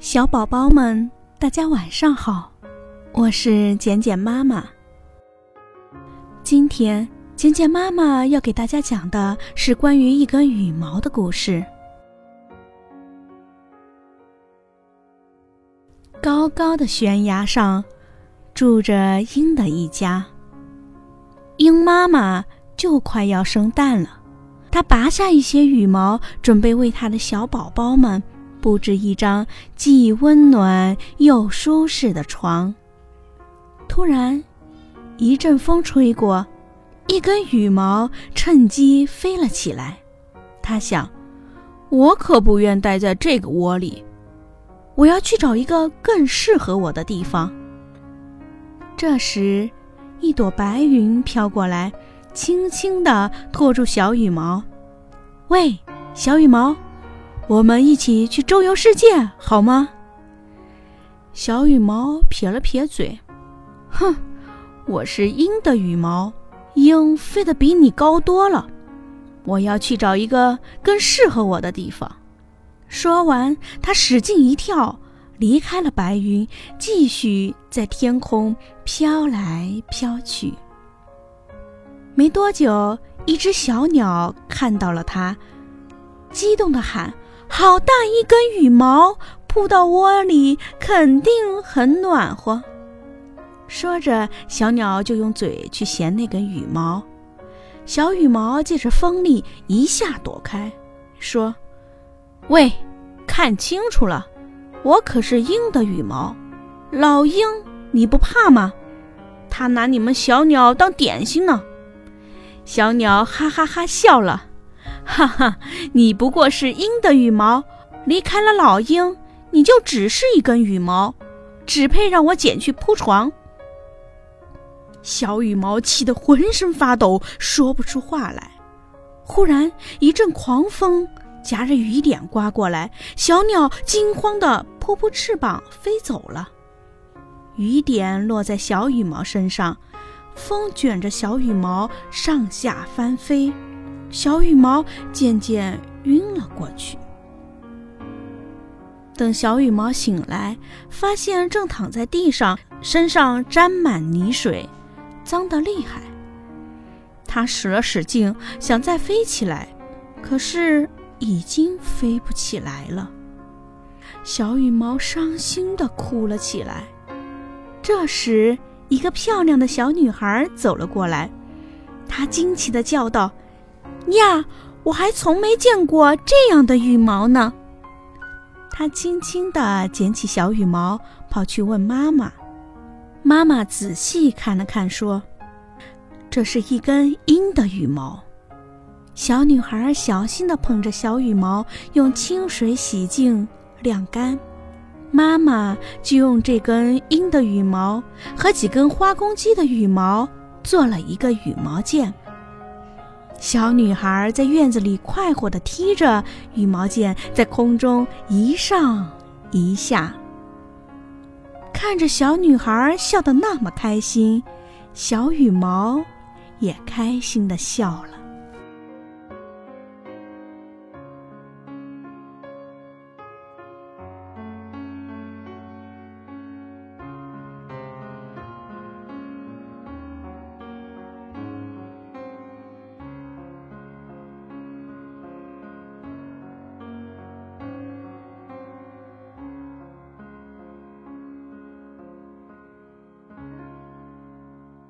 小宝宝们，大家晚上好，我是简简妈妈。今天，简简妈妈要给大家讲的是关于一根羽毛的故事。高高的悬崖上，住着鹰的一家。鹰妈妈就快要生蛋了，它拔下一些羽毛，准备为它的小宝宝们布置一张既温暖又舒适的床。突然，一阵风吹过，一根羽毛趁机飞了起来。他想：“我可不愿待在这个窝里，我要去找一个更适合我的地方。”这时，一朵白云飘过来，轻轻地托住小羽毛。“喂，小羽毛，我们一起去周游世界好吗？”小羽毛撇了撇嘴，“哼，我是鹰的羽毛，鹰飞得比你高多了。我要去找一个更适合我的地方。”说完，他使劲一跳。离开了白云，继续在天空飘来飘去。没多久，一只小鸟看到了它，激动地喊：“好大一根羽毛，扑到窝里肯定很暖和。”说着，小鸟就用嘴去衔那根羽毛。小羽毛借着风力一下躲开，说：“喂，看清楚了。”我可是鹰的羽毛，老鹰，你不怕吗？他拿你们小鸟当点心呢。小鸟哈哈哈笑了，哈哈，你不过是鹰的羽毛，离开了老鹰，你就只是一根羽毛，只配让我捡去铺床。小羽毛气得浑身发抖，说不出话来。忽然一阵狂风。夹着雨点刮过来，小鸟惊慌地扑扑翅膀飞走了。雨点落在小羽毛身上，风卷着小羽毛上下翻飞，小羽毛渐渐晕了过去。等小羽毛醒来，发现正躺在地上，身上沾满泥水，脏得厉害。它使了使劲，想再飞起来，可是。已经飞不起来了，小羽毛伤心地哭了起来。这时，一个漂亮的小女孩走了过来，她惊奇地叫道：“呀，我还从没见过这样的羽毛呢！”她轻轻地捡起小羽毛，跑去问妈妈。妈妈仔细看了看，说：“这是一根鹰的羽毛。”小女孩小心地捧着小羽毛，用清水洗净、晾干。妈妈就用这根鹰的羽毛和几根花公鸡的羽毛做了一个羽毛剑。小女孩在院子里快活地踢着羽毛剑，在空中一上一下。看着小女孩笑得那么开心，小羽毛也开心地笑了。